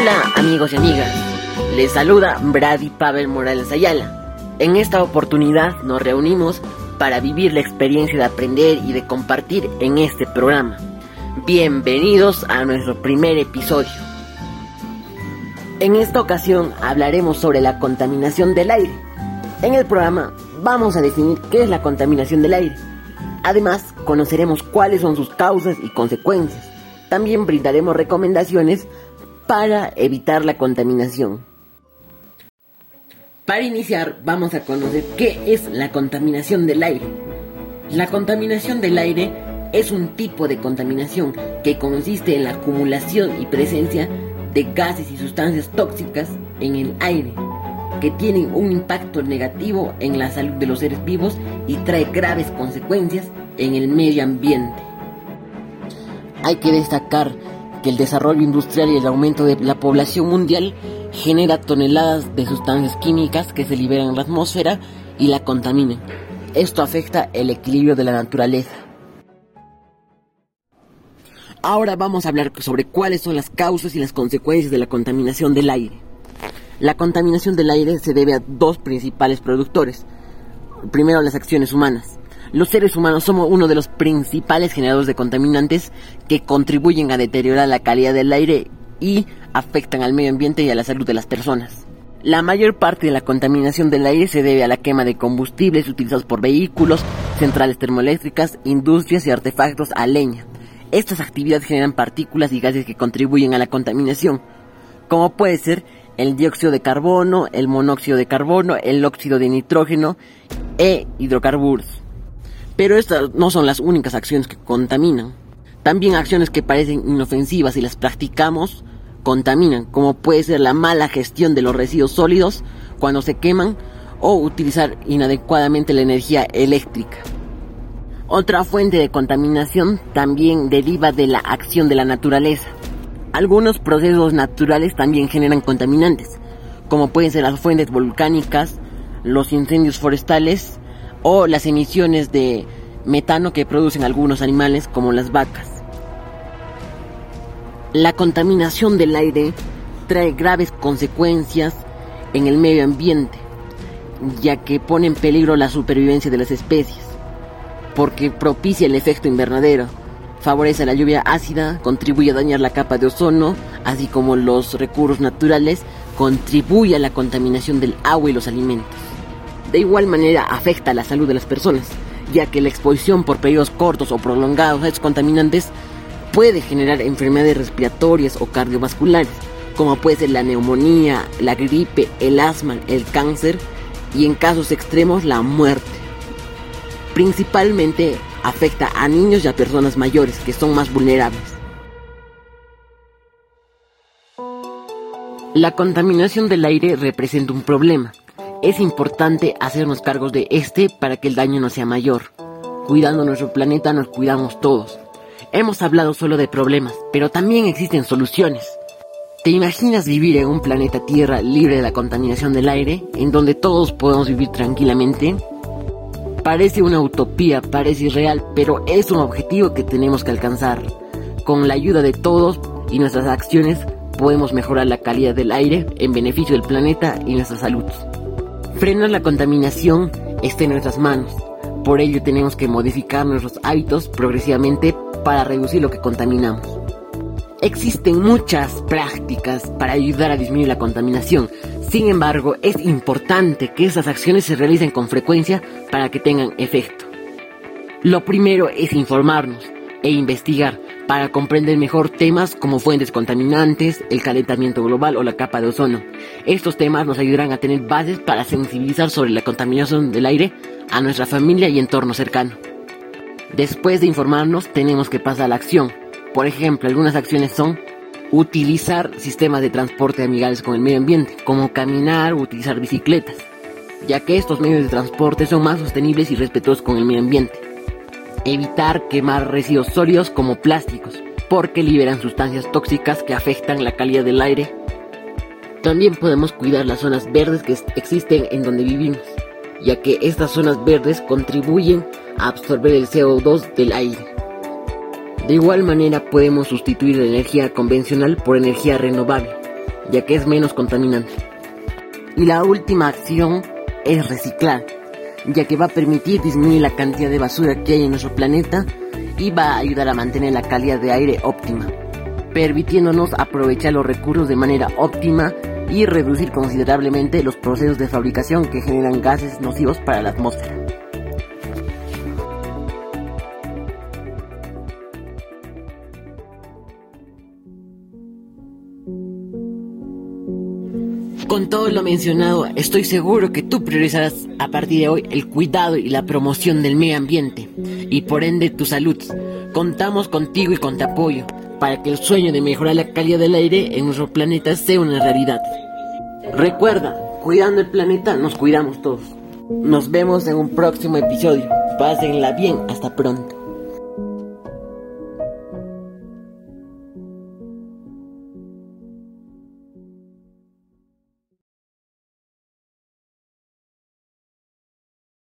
Hola amigos y amigas, les saluda Brady Pavel Morales Ayala. En esta oportunidad nos reunimos para vivir la experiencia de aprender y de compartir en este programa. Bienvenidos a nuestro primer episodio. En esta ocasión hablaremos sobre la contaminación del aire. En el programa vamos a definir qué es la contaminación del aire. Además, conoceremos cuáles son sus causas y consecuencias. También brindaremos recomendaciones para evitar la contaminación. Para iniciar, vamos a conocer qué es la contaminación del aire. La contaminación del aire es un tipo de contaminación que consiste en la acumulación y presencia de gases y sustancias tóxicas en el aire, que tienen un impacto negativo en la salud de los seres vivos y trae graves consecuencias en el medio ambiente. Hay que destacar que el desarrollo industrial y el aumento de la población mundial genera toneladas de sustancias químicas que se liberan en la atmósfera y la contaminan. Esto afecta el equilibrio de la naturaleza. Ahora vamos a hablar sobre cuáles son las causas y las consecuencias de la contaminación del aire. La contaminación del aire se debe a dos principales productores. Primero, las acciones humanas. Los seres humanos somos uno de los principales generadores de contaminantes que contribuyen a deteriorar la calidad del aire y afectan al medio ambiente y a la salud de las personas. La mayor parte de la contaminación del aire se debe a la quema de combustibles utilizados por vehículos, centrales termoeléctricas, industrias y artefactos a leña. Estas actividades generan partículas y gases que contribuyen a la contaminación, como puede ser el dióxido de carbono, el monóxido de carbono, el óxido de nitrógeno e hidrocarburos. Pero estas no son las únicas acciones que contaminan. También acciones que parecen inofensivas y las practicamos contaminan, como puede ser la mala gestión de los residuos sólidos cuando se queman o utilizar inadecuadamente la energía eléctrica. Otra fuente de contaminación también deriva de la acción de la naturaleza. Algunos procesos naturales también generan contaminantes, como pueden ser las fuentes volcánicas, los incendios forestales o las emisiones de metano que producen algunos animales como las vacas. La contaminación del aire trae graves consecuencias en el medio ambiente, ya que pone en peligro la supervivencia de las especies, porque propicia el efecto invernadero, favorece la lluvia ácida, contribuye a dañar la capa de ozono, así como los recursos naturales, contribuye a la contaminación del agua y los alimentos. De igual manera afecta a la salud de las personas, ya que la exposición por periodos cortos o prolongados a estos contaminantes puede generar enfermedades respiratorias o cardiovasculares, como puede ser la neumonía, la gripe, el asma, el cáncer y en casos extremos la muerte. Principalmente afecta a niños y a personas mayores que son más vulnerables. La contaminación del aire representa un problema, es importante hacernos cargos de este para que el daño no sea mayor. Cuidando nuestro planeta nos cuidamos todos. Hemos hablado solo de problemas, pero también existen soluciones. ¿Te imaginas vivir en un planeta Tierra libre de la contaminación del aire, en donde todos podemos vivir tranquilamente? Parece una utopía, parece irreal, pero es un objetivo que tenemos que alcanzar. Con la ayuda de todos y nuestras acciones podemos mejorar la calidad del aire en beneficio del planeta y nuestra salud. Frenar la contaminación está en nuestras manos. Por ello tenemos que modificar nuestros hábitos progresivamente para reducir lo que contaminamos. Existen muchas prácticas para ayudar a disminuir la contaminación. Sin embargo, es importante que esas acciones se realicen con frecuencia para que tengan efecto. Lo primero es informarnos e investigar para comprender mejor temas como fuentes contaminantes, el calentamiento global o la capa de ozono. Estos temas nos ayudarán a tener bases para sensibilizar sobre la contaminación del aire a nuestra familia y entorno cercano. Después de informarnos, tenemos que pasar a la acción. Por ejemplo, algunas acciones son utilizar sistemas de transporte amigables con el medio ambiente, como caminar o utilizar bicicletas, ya que estos medios de transporte son más sostenibles y respetuosos con el medio ambiente evitar quemar residuos sólidos como plásticos, porque liberan sustancias tóxicas que afectan la calidad del aire. También podemos cuidar las zonas verdes que existen en donde vivimos, ya que estas zonas verdes contribuyen a absorber el CO2 del aire. De igual manera podemos sustituir la energía convencional por energía renovable, ya que es menos contaminante. Y la última acción es reciclar, ya que va a permitir disminuir la cantidad de basura que hay en nuestro planeta y va a ayudar a mantener la calidad de aire óptima, permitiéndonos aprovechar los recursos de manera óptima y reducir considerablemente los procesos de fabricación que generan gases nocivos para la atmósfera. Con todo lo mencionado, estoy seguro que tú priorizarás a partir de hoy el cuidado y la promoción del medio ambiente y por ende tu salud. Contamos contigo y con tu apoyo para que el sueño de mejorar la calidad del aire en nuestro planeta sea una realidad. Recuerda, cuidando el planeta nos cuidamos todos. Nos vemos en un próximo episodio. Pásenla bien, hasta pronto.